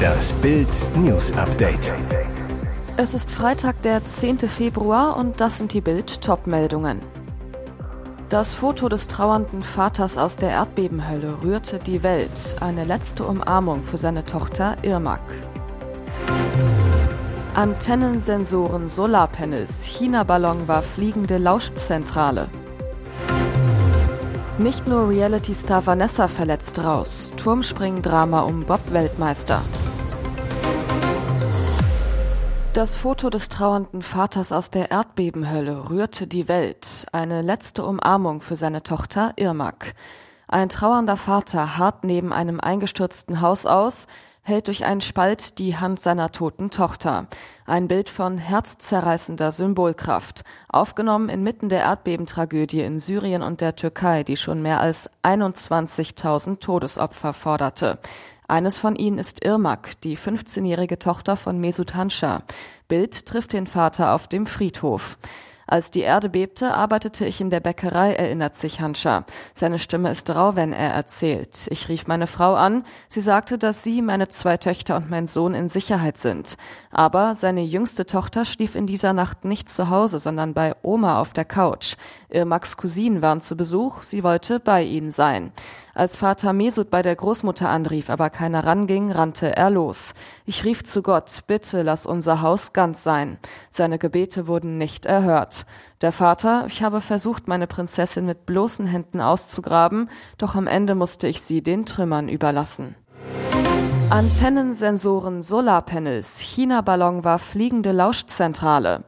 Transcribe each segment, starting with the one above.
Das Bild News Update. Es ist Freitag, der 10. Februar und das sind die Bild Topmeldungen. Das Foto des trauernden Vaters aus der Erdbebenhölle rührte die Welt. Eine letzte Umarmung für seine Tochter Irmak. Antennensensoren, Solarpanels, China-Ballon war fliegende Lauschzentrale. Nicht nur Reality-Star Vanessa verletzt raus, Turmspring-Drama um Bob-Weltmeister. Das Foto des trauernden Vaters aus der Erdbebenhölle rührte die Welt. Eine letzte Umarmung für seine Tochter Irmak. Ein trauernder Vater harrt neben einem eingestürzten Haus aus, hält durch einen Spalt die Hand seiner toten Tochter. Ein Bild von herzzerreißender Symbolkraft, aufgenommen inmitten der Erdbebentragödie in Syrien und der Türkei, die schon mehr als 21.000 Todesopfer forderte. Eines von ihnen ist Irmak, die 15-jährige Tochter von Mesut Hanscha. Bild trifft den Vater auf dem Friedhof. Als die Erde bebte, arbeitete ich in der Bäckerei, erinnert sich Hanscha. Seine Stimme ist rau, wenn er erzählt. Ich rief meine Frau an. Sie sagte, dass sie, meine zwei Töchter und mein Sohn in Sicherheit sind. Aber seine jüngste Tochter schlief in dieser Nacht nicht zu Hause, sondern bei Oma auf der Couch. Irmaks Cousinen waren zu Besuch. Sie wollte bei ihnen sein. Als Vater Mesut bei der Großmutter anrief, aber keiner ranging, rannte er los. Ich rief zu Gott, bitte lass unser Haus ganz sein. Seine Gebete wurden nicht erhört. Der Vater, ich habe versucht, meine Prinzessin mit bloßen Händen auszugraben, doch am Ende musste ich sie den Trümmern überlassen. Antennensensoren, Solarpanels, China-Ballon war fliegende Lauschzentrale.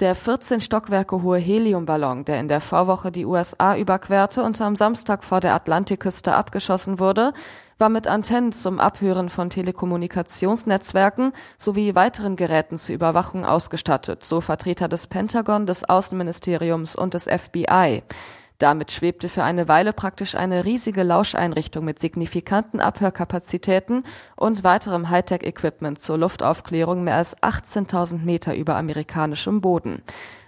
Der 14 Stockwerke hohe Heliumballon, der in der Vorwoche die USA überquerte und am Samstag vor der Atlantikküste abgeschossen wurde, war mit Antennen zum Abhören von Telekommunikationsnetzwerken sowie weiteren Geräten zur Überwachung ausgestattet, so Vertreter des Pentagon, des Außenministeriums und des FBI. Damit schwebte für eine Weile praktisch eine riesige Lauscheinrichtung mit signifikanten Abhörkapazitäten und weiterem Hightech-Equipment zur Luftaufklärung mehr als 18.000 Meter über amerikanischem Boden.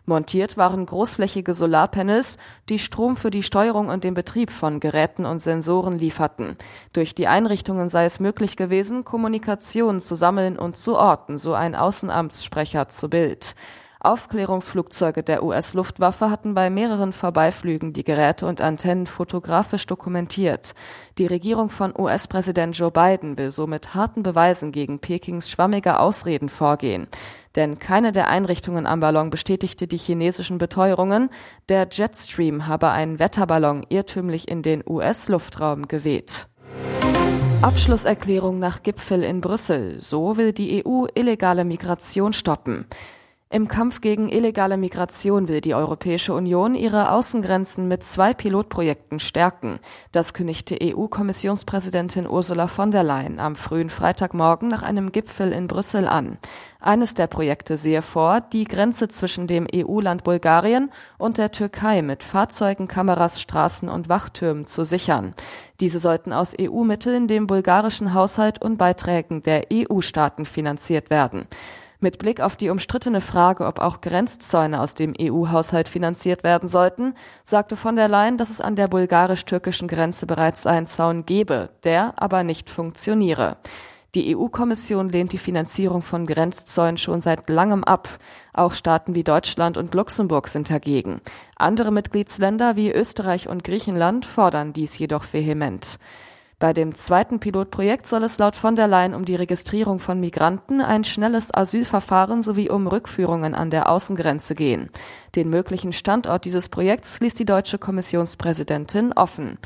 Montiert waren großflächige Solarpanels, die Strom für die Steuerung und den Betrieb von Geräten und Sensoren lieferten. Durch die Einrichtungen sei es möglich gewesen, Kommunikation zu sammeln und zu orten, so ein Außenamtssprecher zu Bild. Aufklärungsflugzeuge der US-Luftwaffe hatten bei mehreren Vorbeiflügen die Geräte und Antennen fotografisch dokumentiert. Die Regierung von US-Präsident Joe Biden will so mit harten Beweisen gegen Pekings schwammige Ausreden vorgehen. Denn keine der Einrichtungen am Ballon bestätigte die chinesischen Beteuerungen, der Jetstream habe einen Wetterballon irrtümlich in den US-Luftraum geweht. Abschlusserklärung nach Gipfel in Brüssel. So will die EU illegale Migration stoppen. Im Kampf gegen illegale Migration will die Europäische Union ihre Außengrenzen mit zwei Pilotprojekten stärken. Das kündigte EU-Kommissionspräsidentin Ursula von der Leyen am frühen Freitagmorgen nach einem Gipfel in Brüssel an. Eines der Projekte sehe vor, die Grenze zwischen dem EU-Land Bulgarien und der Türkei mit Fahrzeugen, Kameras, Straßen und Wachtürmen zu sichern. Diese sollten aus EU-Mitteln, dem bulgarischen Haushalt und Beiträgen der EU-Staaten finanziert werden. Mit Blick auf die umstrittene Frage, ob auch Grenzzäune aus dem EU-Haushalt finanziert werden sollten, sagte von der Leyen, dass es an der bulgarisch-türkischen Grenze bereits einen Zaun gebe, der aber nicht funktioniere. Die EU-Kommission lehnt die Finanzierung von Grenzzäunen schon seit langem ab. Auch Staaten wie Deutschland und Luxemburg sind dagegen. Andere Mitgliedsländer wie Österreich und Griechenland fordern dies jedoch vehement. Bei dem zweiten Pilotprojekt soll es laut von der Leyen um die Registrierung von Migranten, ein schnelles Asylverfahren sowie um Rückführungen an der Außengrenze gehen. Den möglichen Standort dieses Projekts ließ die deutsche Kommissionspräsidentin offen.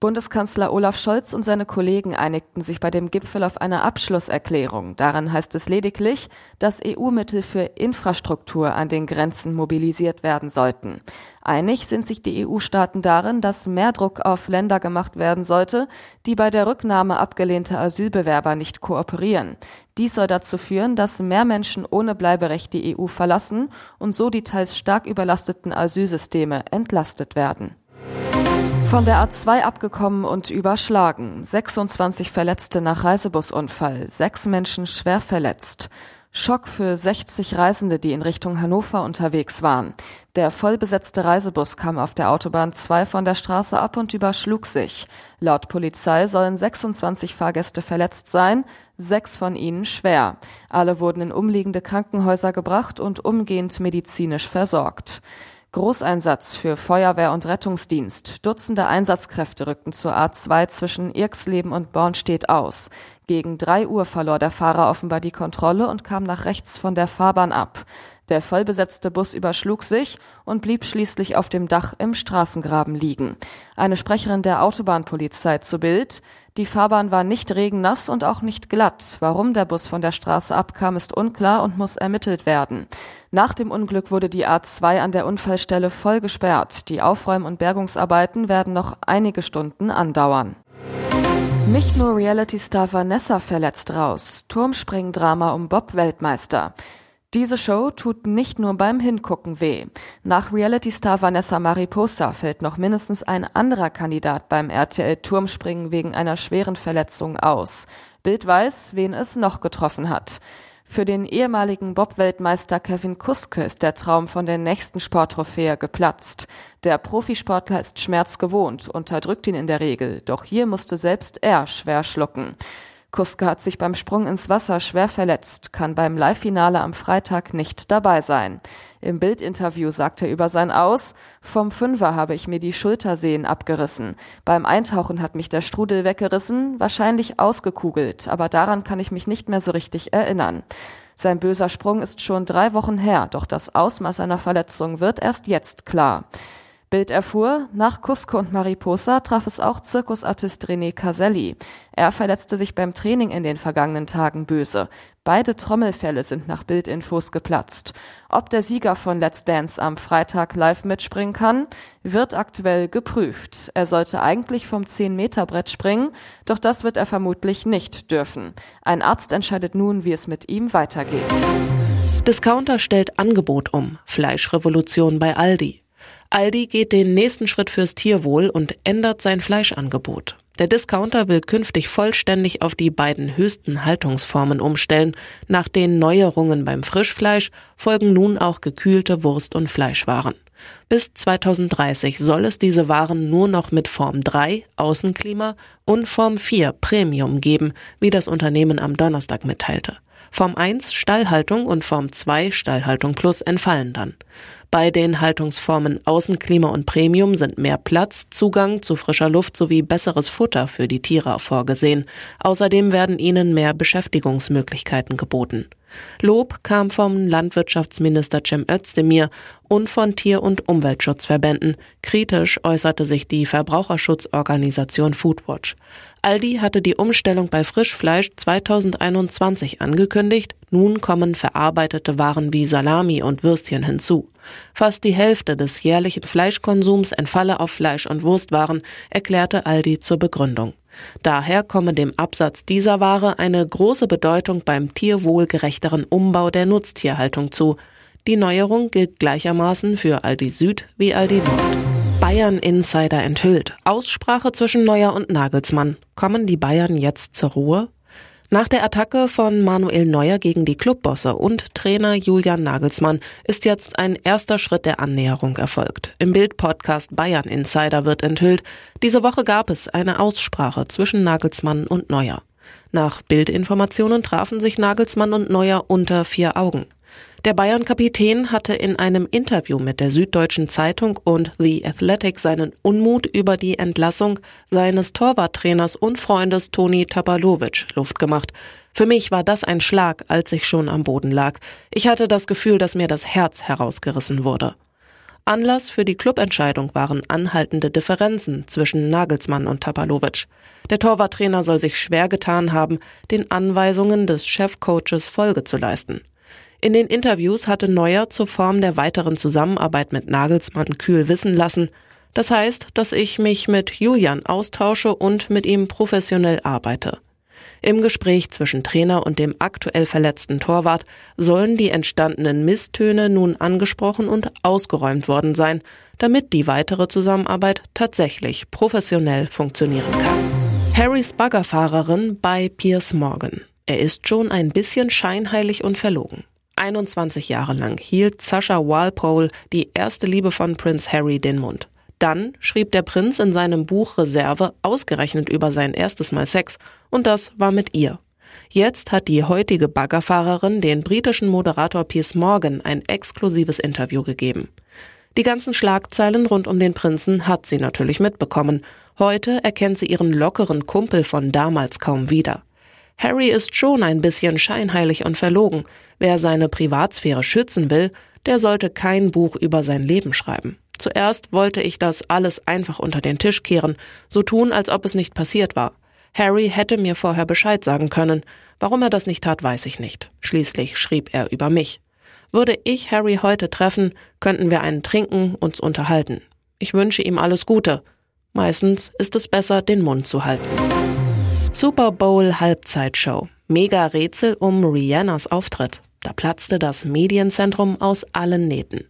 Bundeskanzler Olaf Scholz und seine Kollegen einigten sich bei dem Gipfel auf eine Abschlusserklärung. Darin heißt es lediglich, dass EU-Mittel für Infrastruktur an den Grenzen mobilisiert werden sollten. Einig sind sich die EU-Staaten darin, dass mehr Druck auf Länder gemacht werden sollte, die bei der Rücknahme abgelehnter Asylbewerber nicht kooperieren. Dies soll dazu führen, dass mehr Menschen ohne Bleiberecht die EU verlassen und so die teils stark überlasteten Asylsysteme entlastet werden. Von der A2 abgekommen und überschlagen. 26 Verletzte nach Reisebusunfall. Sechs Menschen schwer verletzt. Schock für 60 Reisende, die in Richtung Hannover unterwegs waren. Der vollbesetzte Reisebus kam auf der Autobahn 2 von der Straße ab und überschlug sich. Laut Polizei sollen 26 Fahrgäste verletzt sein, sechs von ihnen schwer. Alle wurden in umliegende Krankenhäuser gebracht und umgehend medizinisch versorgt. Großeinsatz für Feuerwehr und Rettungsdienst. Dutzende Einsatzkräfte rückten zur A2 zwischen Irksleben und Bornstedt aus. Gegen drei Uhr verlor der Fahrer offenbar die Kontrolle und kam nach rechts von der Fahrbahn ab. Der vollbesetzte Bus überschlug sich und blieb schließlich auf dem Dach im Straßengraben liegen. Eine Sprecherin der Autobahnpolizei zu Bild. Die Fahrbahn war nicht regennass und auch nicht glatt. Warum der Bus von der Straße abkam, ist unklar und muss ermittelt werden. Nach dem Unglück wurde die A2 an der Unfallstelle voll gesperrt. Die Aufräum- und Bergungsarbeiten werden noch einige Stunden andauern. Nicht nur Reality-Star Vanessa verletzt raus. Turmspringdrama um Bob-Weltmeister. Diese Show tut nicht nur beim Hingucken weh. Nach Reality-Star Vanessa Mariposa fällt noch mindestens ein anderer Kandidat beim RTL Turmspringen wegen einer schweren Verletzung aus. Bild weiß, wen es noch getroffen hat. Für den ehemaligen Bob-Weltmeister Kevin Kuske ist der Traum von der nächsten Sporttrophäe geplatzt. Der Profisportler ist schmerzgewohnt, unterdrückt ihn in der Regel, doch hier musste selbst er schwer schlucken. Kuske hat sich beim Sprung ins Wasser schwer verletzt, kann beim Live-Finale am Freitag nicht dabei sein. Im Bildinterview sagt er über sein Aus, vom Fünfer habe ich mir die Schultersehnen abgerissen. Beim Eintauchen hat mich der Strudel weggerissen, wahrscheinlich ausgekugelt, aber daran kann ich mich nicht mehr so richtig erinnern. Sein böser Sprung ist schon drei Wochen her, doch das Ausmaß seiner Verletzung wird erst jetzt klar. Bild erfuhr, nach Cusco und Mariposa traf es auch Zirkusartist René Caselli. Er verletzte sich beim Training in den vergangenen Tagen böse. Beide Trommelfälle sind nach Bildinfos geplatzt. Ob der Sieger von Let's Dance am Freitag live mitspringen kann, wird aktuell geprüft. Er sollte eigentlich vom 10-Meter-Brett springen, doch das wird er vermutlich nicht dürfen. Ein Arzt entscheidet nun, wie es mit ihm weitergeht. Discounter stellt Angebot um. Fleischrevolution bei Aldi. Aldi geht den nächsten Schritt fürs Tierwohl und ändert sein Fleischangebot. Der Discounter will künftig vollständig auf die beiden höchsten Haltungsformen umstellen. Nach den Neuerungen beim Frischfleisch folgen nun auch gekühlte Wurst- und Fleischwaren. Bis 2030 soll es diese Waren nur noch mit Form 3 Außenklima und Form 4 Premium geben, wie das Unternehmen am Donnerstag mitteilte. Form 1 Stallhaltung und Form 2 Stallhaltung Plus entfallen dann. Bei den Haltungsformen Außenklima und Premium sind mehr Platz, Zugang zu frischer Luft sowie besseres Futter für die Tiere vorgesehen. Außerdem werden ihnen mehr Beschäftigungsmöglichkeiten geboten. Lob kam vom Landwirtschaftsminister Cem Özdemir und von Tier- und Umweltschutzverbänden. Kritisch äußerte sich die Verbraucherschutzorganisation Foodwatch. Aldi hatte die Umstellung bei Frischfleisch 2021 angekündigt. Nun kommen verarbeitete Waren wie Salami und Würstchen hinzu. Fast die Hälfte des jährlichen Fleischkonsums entfalle auf Fleisch- und Wurstwaren, erklärte Aldi zur Begründung. Daher komme dem Absatz dieser Ware eine große Bedeutung beim tierwohlgerechteren Umbau der Nutztierhaltung zu. Die Neuerung gilt gleichermaßen für Aldi Süd wie Aldi Nord. Bayern Insider enthüllt. Aussprache zwischen Neuer und Nagelsmann. Kommen die Bayern jetzt zur Ruhe? Nach der Attacke von Manuel Neuer gegen die Clubbosse und Trainer Julian Nagelsmann ist jetzt ein erster Schritt der Annäherung erfolgt. Im Bild-Podcast Bayern Insider wird enthüllt, diese Woche gab es eine Aussprache zwischen Nagelsmann und Neuer. Nach Bildinformationen trafen sich Nagelsmann und Neuer unter vier Augen. Der Bayern-Kapitän hatte in einem Interview mit der Süddeutschen Zeitung und The Athletic seinen Unmut über die Entlassung seines Torwarttrainers und Freundes Toni Tapalovic Luft gemacht. Für mich war das ein Schlag, als ich schon am Boden lag. Ich hatte das Gefühl, dass mir das Herz herausgerissen wurde. Anlass für die Clubentscheidung waren anhaltende Differenzen zwischen Nagelsmann und Tapalovic. Der Torwarttrainer soll sich schwer getan haben, den Anweisungen des Chefcoaches Folge zu leisten. In den Interviews hatte Neuer zur Form der weiteren Zusammenarbeit mit Nagelsmann kühl wissen lassen, das heißt, dass ich mich mit Julian austausche und mit ihm professionell arbeite. Im Gespräch zwischen Trainer und dem aktuell verletzten Torwart sollen die entstandenen Misstöne nun angesprochen und ausgeräumt worden sein, damit die weitere Zusammenarbeit tatsächlich professionell funktionieren kann. Harrys Baggerfahrerin bei Piers Morgan. Er ist schon ein bisschen scheinheilig und verlogen. 21 Jahre lang hielt Sascha Walpole, die erste Liebe von Prinz Harry, den Mund. Dann schrieb der Prinz in seinem Buch Reserve ausgerechnet über sein erstes Mal Sex und das war mit ihr. Jetzt hat die heutige Baggerfahrerin den britischen Moderator Piers Morgan ein exklusives Interview gegeben. Die ganzen Schlagzeilen rund um den Prinzen hat sie natürlich mitbekommen. Heute erkennt sie ihren lockeren Kumpel von damals kaum wieder. Harry ist schon ein bisschen scheinheilig und verlogen. Wer seine Privatsphäre schützen will, der sollte kein Buch über sein Leben schreiben. Zuerst wollte ich das alles einfach unter den Tisch kehren, so tun, als ob es nicht passiert war. Harry hätte mir vorher Bescheid sagen können. Warum er das nicht tat, weiß ich nicht. Schließlich schrieb er über mich. Würde ich Harry heute treffen, könnten wir einen trinken, uns unterhalten. Ich wünsche ihm alles Gute. Meistens ist es besser, den Mund zu halten. Super Bowl Halbzeitshow. Mega Rätsel um Rihannas Auftritt. Da platzte das Medienzentrum aus allen Nähten.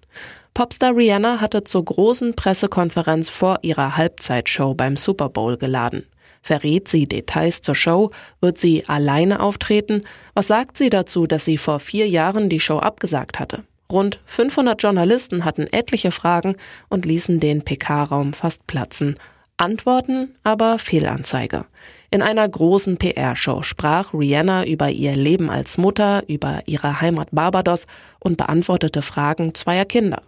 Popstar Rihanna hatte zur großen Pressekonferenz vor ihrer Halbzeitshow beim Super Bowl geladen. Verrät sie Details zur Show? Wird sie alleine auftreten? Was sagt sie dazu, dass sie vor vier Jahren die Show abgesagt hatte? Rund 500 Journalisten hatten etliche Fragen und ließen den PK-Raum fast platzen. Antworten aber Fehlanzeige. In einer großen PR-Show sprach Rihanna über ihr Leben als Mutter, über ihre Heimat Barbados und beantwortete Fragen zweier Kinder.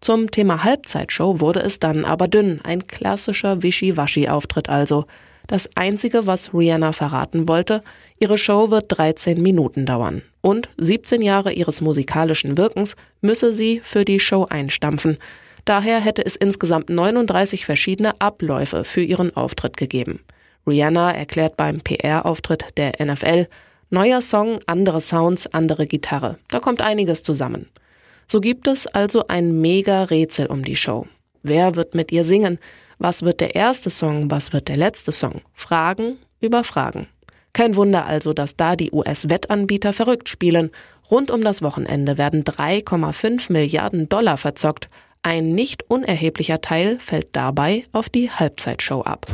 Zum Thema Halbzeitshow wurde es dann aber dünn, ein klassischer Wischi-Waschi-Auftritt also. Das Einzige, was Rihanna verraten wollte, ihre Show wird 13 Minuten dauern. Und 17 Jahre ihres musikalischen Wirkens müsse sie für die Show einstampfen. Daher hätte es insgesamt 39 verschiedene Abläufe für ihren Auftritt gegeben. Rihanna erklärt beim PR-Auftritt der NFL, neuer Song, andere Sounds, andere Gitarre. Da kommt einiges zusammen. So gibt es also ein mega Rätsel um die Show. Wer wird mit ihr singen? Was wird der erste Song? Was wird der letzte Song? Fragen über Fragen. Kein Wunder also, dass da die US-Wettanbieter verrückt spielen. Rund um das Wochenende werden 3,5 Milliarden Dollar verzockt. Ein nicht unerheblicher Teil fällt dabei auf die Halbzeitshow ab.